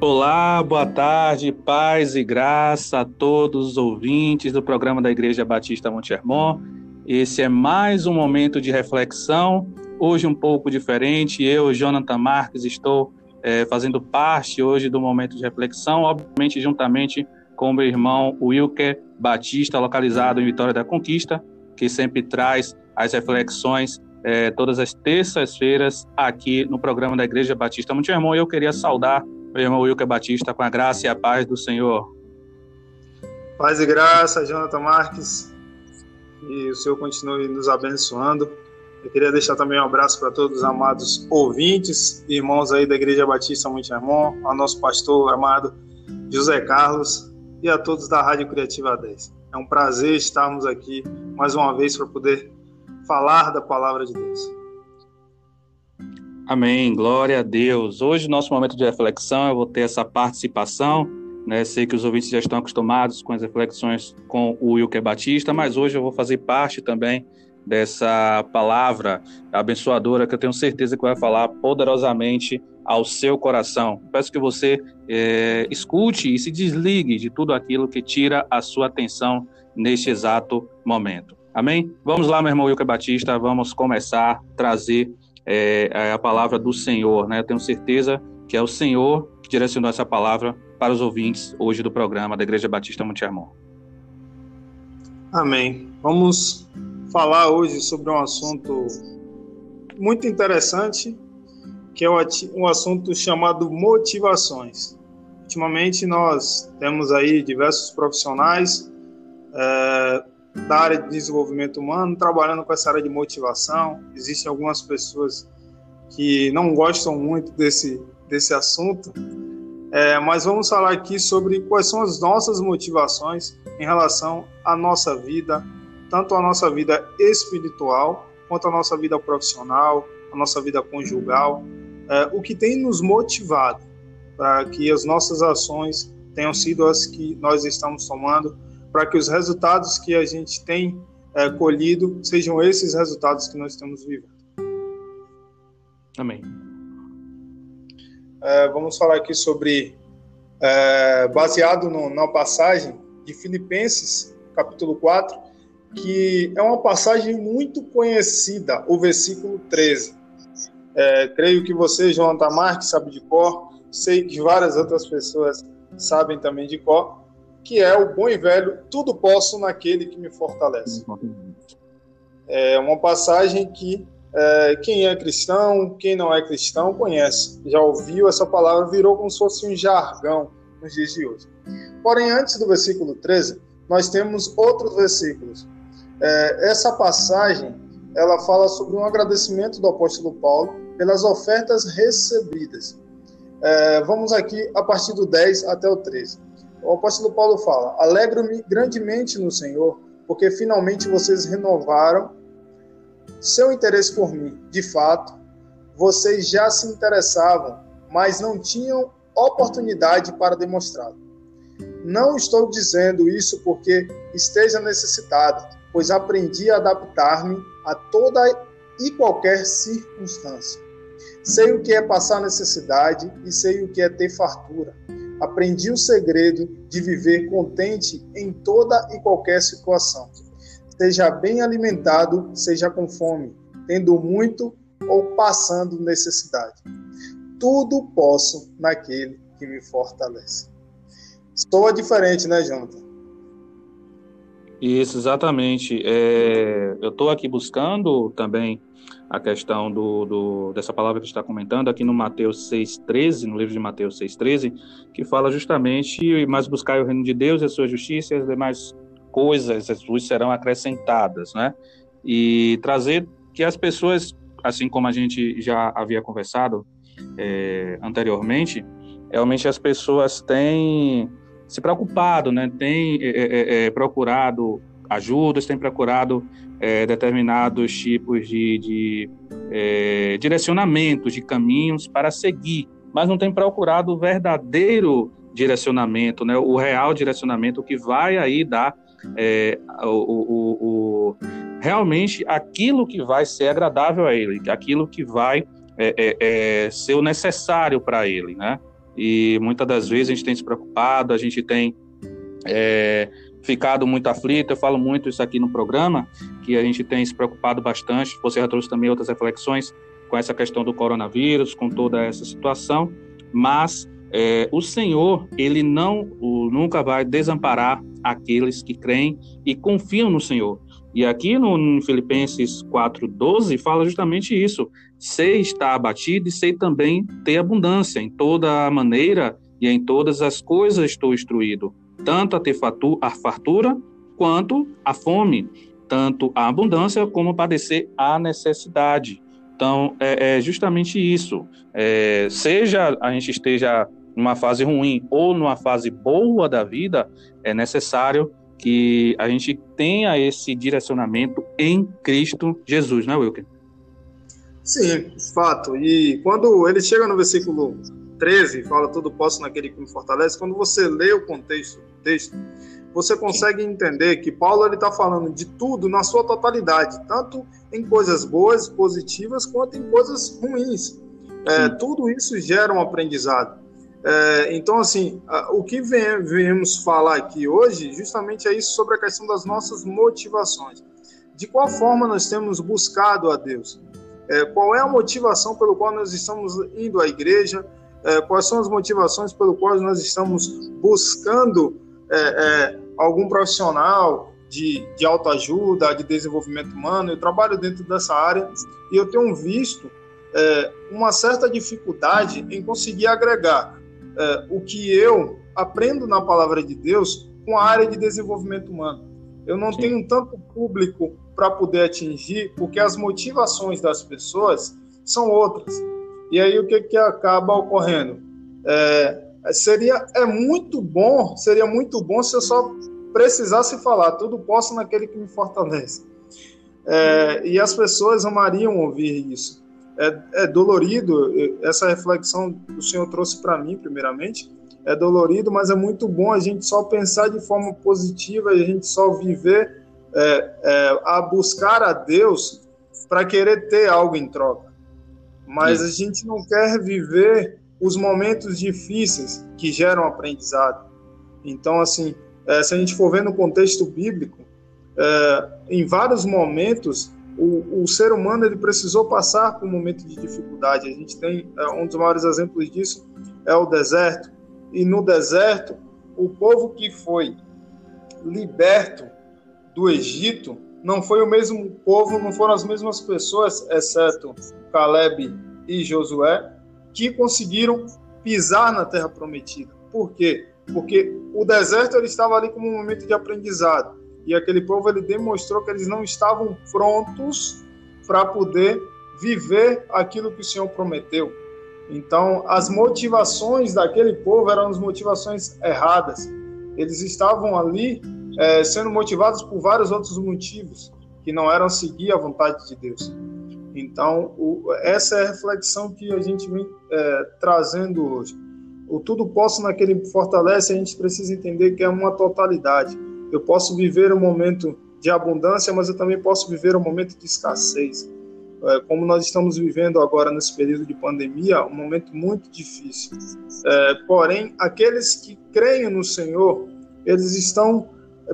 Olá, boa tarde, paz e graça a todos os ouvintes do programa da Igreja Batista Monte Hermon. Esse é mais um momento de reflexão, hoje um pouco diferente. Eu, Jonathan Marques, estou é, fazendo parte hoje do momento de reflexão, obviamente juntamente com meu irmão Wilker Batista, localizado em Vitória da Conquista, que sempre traz as reflexões é, todas as terças-feiras aqui no programa da Igreja Batista Monte Hermon. E eu queria saudar meu irmão Wilker Batista, com a graça e a paz do Senhor. Paz e graça, Jonathan Marques, e o Senhor continue nos abençoando. Eu queria deixar também um abraço para todos os amados ouvintes, irmãos aí da Igreja Batista Monte Hermon, ao nosso pastor amado José Carlos e a todos da Rádio Criativa 10. É um prazer estarmos aqui mais uma vez para poder falar da palavra de Deus. Amém, glória a Deus. Hoje, nosso momento de reflexão, eu vou ter essa participação. Né? Sei que os ouvintes já estão acostumados com as reflexões com o Wilker Batista, mas hoje eu vou fazer parte também dessa palavra abençoadora que eu tenho certeza que vai falar poderosamente ao seu coração. Peço que você é, escute e se desligue de tudo aquilo que tira a sua atenção neste exato momento. Amém? Vamos lá, meu irmão Wilker Batista, vamos começar a trazer é, é, a palavra do Senhor, né? Eu tenho certeza que é o Senhor que direcionou essa palavra para os ouvintes hoje do programa da Igreja Batista Monte Hermon. Amém. Vamos falar hoje sobre um assunto muito interessante, que é um assunto chamado motivações. Ultimamente nós temos aí diversos profissionais é, da área de desenvolvimento humano, trabalhando com essa área de motivação. Existem algumas pessoas que não gostam muito desse, desse assunto, é, mas vamos falar aqui sobre quais são as nossas motivações em relação à nossa vida, tanto a nossa vida espiritual quanto a nossa vida profissional, a nossa vida conjugal, é, o que tem nos motivado para que as nossas ações tenham sido as que nós estamos tomando para que os resultados que a gente tem é, colhido sejam esses resultados que nós estamos vivendo. Amém. É, vamos falar aqui sobre, é, baseado no, na passagem de Filipenses, capítulo 4, que é uma passagem muito conhecida, o versículo 13. É, creio que você, João Marques, sabe de cor, sei que várias outras pessoas sabem também de cor, que é o bom e velho tudo posso naquele que me fortalece. É uma passagem que é, quem é cristão, quem não é cristão conhece, já ouviu essa palavra, virou como se fosse um jargão nos dias de hoje. Porém, antes do versículo 13, nós temos outros versículos. É, essa passagem ela fala sobre um agradecimento do apóstolo Paulo pelas ofertas recebidas. É, vamos aqui a partir do 10 até o 13. O apóstolo Paulo fala: Alegro-me grandemente no Senhor, porque finalmente vocês renovaram seu interesse por mim. De fato, vocês já se interessavam, mas não tinham oportunidade para demonstrá-lo. Não estou dizendo isso porque esteja necessitado, pois aprendi a adaptar-me a toda e qualquer circunstância. Sei o que é passar necessidade e sei o que é ter fartura. Aprendi o segredo de viver contente em toda e qualquer situação. Seja bem alimentado, seja com fome, tendo muito ou passando necessidade. Tudo posso naquele que me fortalece. Estou diferente, né, Jonathan? Isso, exatamente. É, eu estou aqui buscando também a questão do, do, dessa palavra que está comentando aqui no Mateus 6,13, no livro de Mateus 6,13, que fala justamente, mas buscar o reino de Deus e a sua justiça e as demais coisas, as luzes serão acrescentadas, né? E trazer que as pessoas, assim como a gente já havia conversado é, anteriormente, realmente as pessoas têm se preocupado, né? Têm é, é, procurado ajudas, têm procurado determinados tipos de, de direcionamentos, de caminhos para seguir, mas não tem procurado o verdadeiro direcionamento, né, o real direcionamento que vai aí dar é, o, o, o, realmente aquilo que vai ser agradável a ele, aquilo que vai é, é, ser o necessário para ele, né? E muitas das vezes a gente tem se preocupado, a gente tem é, ficado muito aflito. Eu falo muito isso aqui no programa, que a gente tem se preocupado bastante. Você já trouxe também outras reflexões com essa questão do coronavírus, com toda essa situação, mas é, o Senhor, ele não o, nunca vai desamparar aqueles que creem e confiam no Senhor. E aqui no, Filipenses 4,12 fala justamente isso. Sei estar abatido e sei também ter abundância. Em toda maneira e em todas as coisas estou instruído, tanto a ter a fartura quanto a fome, tanto a abundância como padecer a necessidade. Então, é, é justamente isso. É, seja a gente esteja numa fase ruim ou numa fase boa da vida, é necessário que a gente tenha esse direcionamento em Cristo Jesus, não é, Wilker? Sim, fato. E quando ele chega no versículo 13, fala tudo posso naquele que me fortalece, quando você lê o contexto do texto, você consegue entender que Paulo está falando de tudo na sua totalidade, tanto em coisas boas, positivas, quanto em coisas ruins. É, tudo isso gera um aprendizado. É, então, assim, o que viemos falar aqui hoje, justamente é isso sobre a questão das nossas motivações. De qual forma nós temos buscado a Deus? É, qual é a motivação pelo qual nós estamos indo à igreja? É, quais são as motivações pelo qual nós estamos buscando é, é, algum profissional de, de autoajuda, de desenvolvimento humano. Eu trabalho dentro dessa área e eu tenho visto é, uma certa dificuldade em conseguir agregar é, o que eu aprendo na palavra de Deus com a área de desenvolvimento humano. Eu não Sim. tenho tanto público para poder atingir, porque as motivações das pessoas são outras. E aí o que, que acaba ocorrendo? É, seria é muito bom, seria muito bom se eu só precisasse falar tudo posso naquele que me fortalece. É, e as pessoas amariam ouvir isso. É, é dolorido, essa reflexão que o Senhor trouxe para mim, primeiramente, é dolorido, mas é muito bom a gente só pensar de forma positiva e a gente só viver é, é, a buscar a Deus para querer ter algo em troca. Mas Sim. a gente não quer viver os momentos difíceis que geram aprendizado. Então, assim, é, se a gente for ver no contexto bíblico, é, em vários momentos o, o, ser humano ele precisou passar por um momento de dificuldade. A gente tem é, um dos maiores exemplos disso é o deserto. E no deserto, o povo que foi liberto do Egito não foi o mesmo povo, não foram as mesmas pessoas, exceto Caleb e Josué, que conseguiram pisar na terra prometida. Por quê? Porque o deserto ele estava ali como um momento de aprendizado e aquele povo ele demonstrou que eles não estavam prontos para poder viver aquilo que o Senhor prometeu. Então, as motivações daquele povo eram as motivações erradas. Eles estavam ali é, sendo motivados por vários outros motivos que não eram seguir a vontade de Deus. Então, o, essa é a reflexão que a gente vem é, trazendo hoje. O tudo posso naquele que fortalece, a gente precisa entender que é uma totalidade. Eu posso viver um momento de abundância, mas eu também posso viver um momento de escassez. É, como nós estamos vivendo agora nesse período de pandemia, um momento muito difícil. É, porém, aqueles que creem no Senhor, eles estão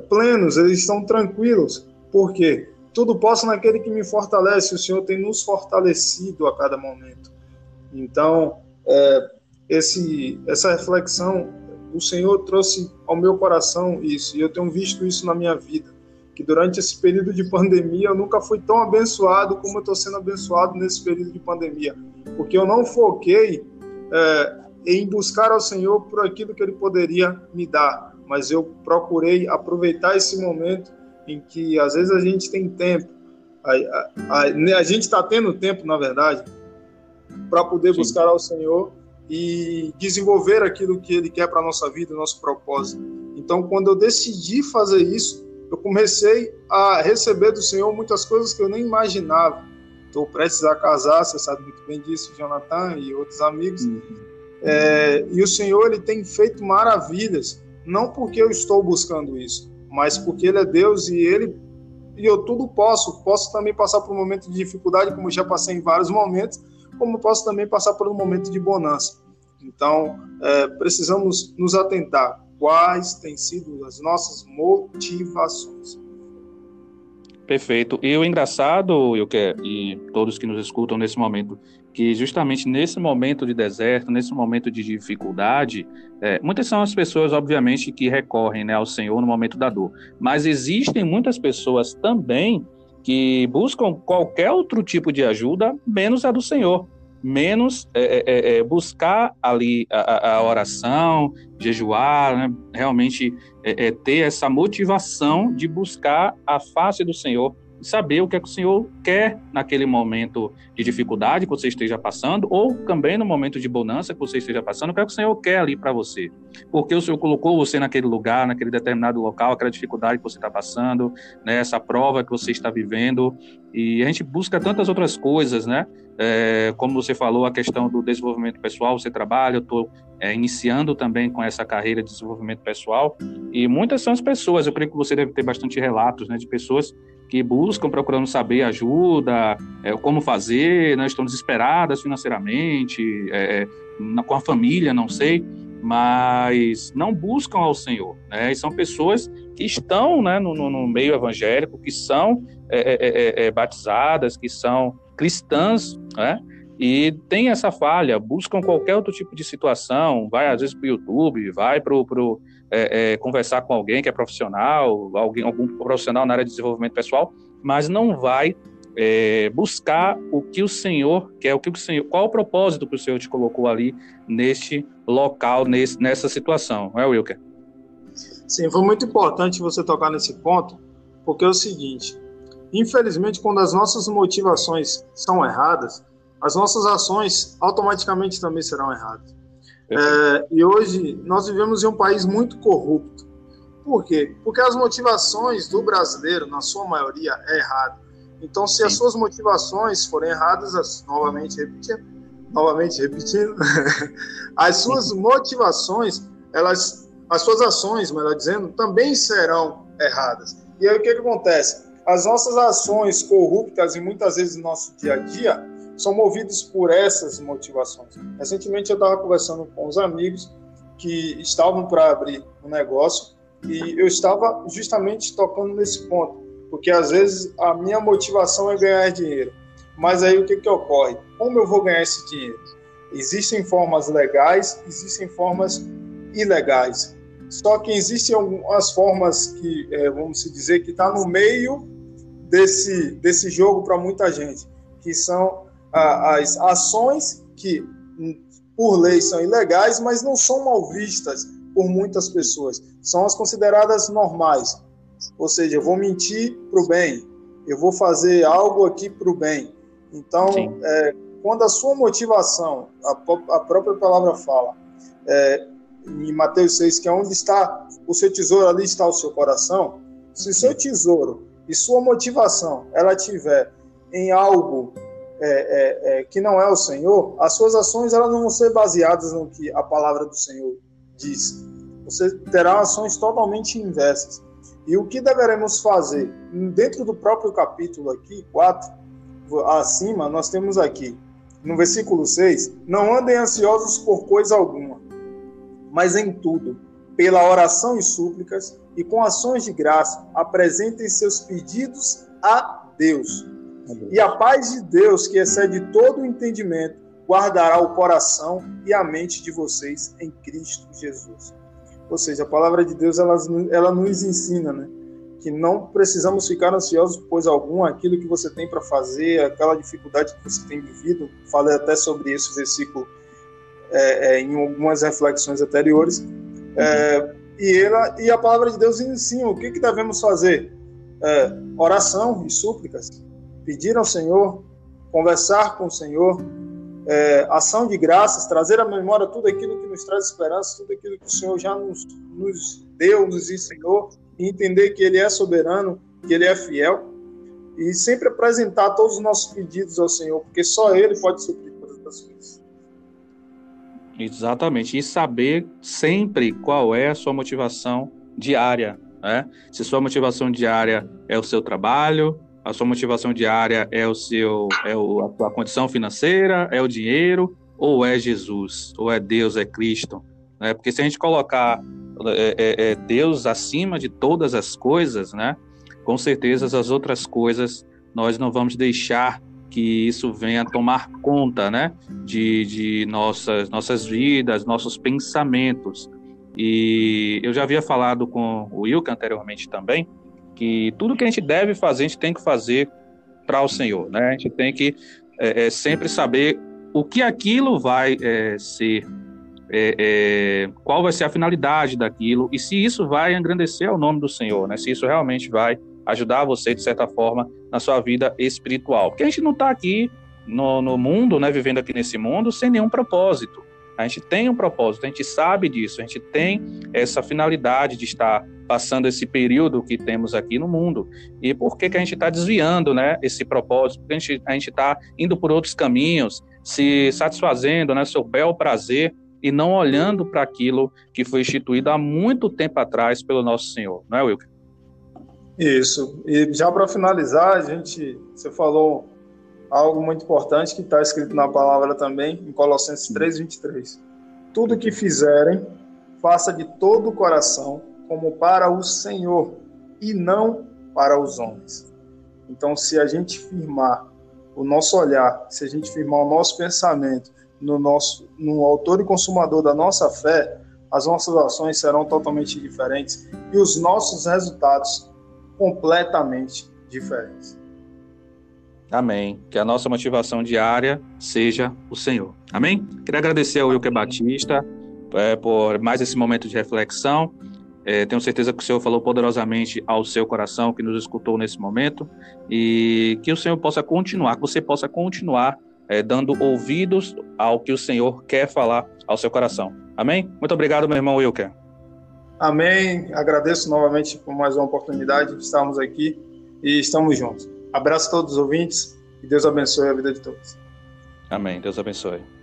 plenos, eles estão tranquilos. Por quê? Tudo posso naquele que me fortalece. O Senhor tem nos fortalecido a cada momento. Então, é, esse, essa reflexão, o Senhor trouxe ao meu coração isso, e eu tenho visto isso na minha vida. Que durante esse período de pandemia eu nunca fui tão abençoado como eu estou sendo abençoado nesse período de pandemia. Porque eu não foquei é, em buscar ao Senhor por aquilo que Ele poderia me dar, mas eu procurei aproveitar esse momento em que às vezes a gente tem tempo, a, a, a, a gente está tendo tempo, na verdade, para poder Sim. buscar ao Senhor e desenvolver aquilo que Ele quer para a nossa vida, nosso propósito. Então, quando eu decidi fazer isso, eu comecei a receber do Senhor muitas coisas que eu nem imaginava. Estou prestes a casar, você sabe muito bem disso, Jonathan e outros amigos. Uhum. É, e o Senhor ele tem feito maravilhas, não porque eu estou buscando isso, mas porque ele é Deus e ele e eu tudo posso. Posso também passar por um momento de dificuldade, como já passei em vários momentos, como posso também passar por um momento de bonança. Então, é, precisamos nos atentar quais têm sido as nossas motivações. Perfeito. E o engraçado, eu quero, e todos que nos escutam nesse momento, que justamente nesse momento de deserto, nesse momento de dificuldade, é, muitas são as pessoas, obviamente, que recorrem né, ao Senhor no momento da dor. Mas existem muitas pessoas também que buscam qualquer outro tipo de ajuda, menos a do Senhor menos é, é, é, é, buscar ali a, a, oração, jejuar, né? realmente é, é, ter essa motivação de buscar a face do Senhor saber o que é que o Senhor quer naquele momento de dificuldade que você esteja passando, ou também no momento de bonança que você esteja passando, o que é que o Senhor quer ali para você. Porque o Senhor colocou você naquele lugar, naquele determinado local, aquela dificuldade que você está passando, né, essa prova que você está vivendo, e a gente busca tantas outras coisas, né? É, como você falou, a questão do desenvolvimento pessoal, você trabalha, eu estou é, iniciando também com essa carreira de desenvolvimento pessoal, e muitas são as pessoas, eu creio que você deve ter bastante relatos, né, de pessoas que buscam procurando saber ajuda, é, como fazer, né, estão desesperadas financeiramente, é, na, com a família, não sei, mas não buscam ao Senhor. Né, e são pessoas que estão né, no, no meio evangélico, que são é, é, é, é, batizadas, que são cristãs, né, e tem essa falha, buscam qualquer outro tipo de situação, vai às vezes para o YouTube, vai para o é, é, conversar com alguém que é profissional, alguém, algum profissional na área de desenvolvimento pessoal, mas não vai é, buscar o que o Senhor quer, o que o Senhor, qual o propósito que o Senhor te colocou ali neste local, nesse, nessa situação, não é, Wilker? Sim, foi muito importante você tocar nesse ponto, porque é o seguinte: infelizmente, quando as nossas motivações são erradas, as nossas ações automaticamente também serão erradas. É, e hoje nós vivemos em um país muito corrupto. Por quê? Porque as motivações do brasileiro, na sua maioria, é errada. Então, se Sim. as suas motivações forem erradas, as, novamente repetindo, novamente repetindo, as suas motivações, elas, as suas ações, melhor dizendo, também serão erradas. E aí o que, que acontece? As nossas ações corruptas e muitas vezes no nosso dia a dia são movidos por essas motivações. Recentemente eu estava conversando com os amigos que estavam para abrir um negócio e eu estava justamente tocando nesse ponto, porque às vezes a minha motivação é ganhar dinheiro, mas aí o que, que ocorre? Como eu vou ganhar esse dinheiro? Existem formas legais, existem formas ilegais. Só que existem algumas formas que, é, vamos dizer, que está no meio desse, desse jogo para muita gente, que são as ações que, por lei, são ilegais, mas não são mal vistas por muitas pessoas. São as consideradas normais. Ou seja, eu vou mentir para o bem, eu vou fazer algo aqui para o bem. Então, é, quando a sua motivação, a, a própria palavra fala, é, em Mateus 6, que é onde está o seu tesouro, ali está o seu coração. Se seu tesouro e sua motivação ela tiver em algo é, é, é, que não é o Senhor, as suas ações elas não vão ser baseadas no que a palavra do Senhor diz. Você terá ações totalmente inversas. E o que deveremos fazer? Dentro do próprio capítulo aqui, 4, acima, nós temos aqui, no versículo 6, não andem ansiosos por coisa alguma, mas em tudo, pela oração e súplicas, e com ações de graça, apresentem seus pedidos a Deus e a paz de Deus, que excede todo o entendimento, guardará o coração e a mente de vocês em Cristo Jesus. Ou seja, a palavra de Deus ela, ela nos ensina, né? Que não precisamos ficar ansiosos por alguma, aquilo que você tem para fazer, aquela dificuldade que você tem vivido. Falei até sobre esse versículo é, é, em algumas reflexões anteriores. É, e, ela, e a palavra de Deus ensina o que, que devemos fazer: é, oração e súplicas pedir ao Senhor, conversar com o Senhor, é, ação de graças, trazer à memória tudo aquilo que nos traz esperança, tudo aquilo que o Senhor já nos, nos deu, nos ensinou, e entender que Ele é soberano, que Ele é fiel, e sempre apresentar todos os nossos pedidos ao Senhor, porque só Ele pode suprir todas as coisas. Exatamente, e saber sempre qual é a sua motivação diária. Né? Se sua motivação diária é o seu trabalho, a sua motivação diária é o seu é o, a sua condição financeira, é o dinheiro, ou é Jesus, ou é Deus, é Cristo. Né? Porque se a gente colocar é, é, é Deus acima de todas as coisas, né? com certeza as outras coisas nós não vamos deixar que isso venha tomar conta né? de, de nossas, nossas vidas, nossos pensamentos. E eu já havia falado com o Wilke anteriormente também, que tudo que a gente deve fazer, a gente tem que fazer para o Senhor, né? A gente tem que é, é, sempre saber o que aquilo vai é, ser, é, é, qual vai ser a finalidade daquilo e se isso vai engrandecer o nome do Senhor, né? Se isso realmente vai ajudar você de certa forma na sua vida espiritual, porque a gente não está aqui no, no mundo, né? Vivendo aqui nesse mundo sem nenhum propósito. A gente tem um propósito, a gente sabe disso, a gente tem essa finalidade de estar passando esse período que temos aqui no mundo. E por que, que a gente está desviando né, esse propósito? Porque a gente está indo por outros caminhos, se satisfazendo, né, seu bel prazer, e não olhando para aquilo que foi instituído há muito tempo atrás pelo nosso Senhor, não é, Wilker? Isso. E já para finalizar, a gente, você falou algo muito importante que está escrito na palavra também, em Colossenses 3:23. Tudo que fizerem, faça de todo o coração, como para o Senhor e não para os homens. Então, se a gente firmar o nosso olhar, se a gente firmar o nosso pensamento no nosso no autor e consumador da nossa fé, as nossas ações serão totalmente diferentes e os nossos resultados completamente diferentes. Amém. Que a nossa motivação diária seja o Senhor. Amém? Queria agradecer ao Wilker Batista é, por mais esse momento de reflexão. É, tenho certeza que o Senhor falou poderosamente ao seu coração, que nos escutou nesse momento, e que o Senhor possa continuar, que você possa continuar é, dando ouvidos ao que o Senhor quer falar ao seu coração. Amém? Muito obrigado, meu irmão Wilker. Amém. Agradeço novamente por mais uma oportunidade de estarmos aqui e estamos juntos. Abraço a todos os ouvintes e Deus abençoe a vida de todos. Amém. Deus abençoe.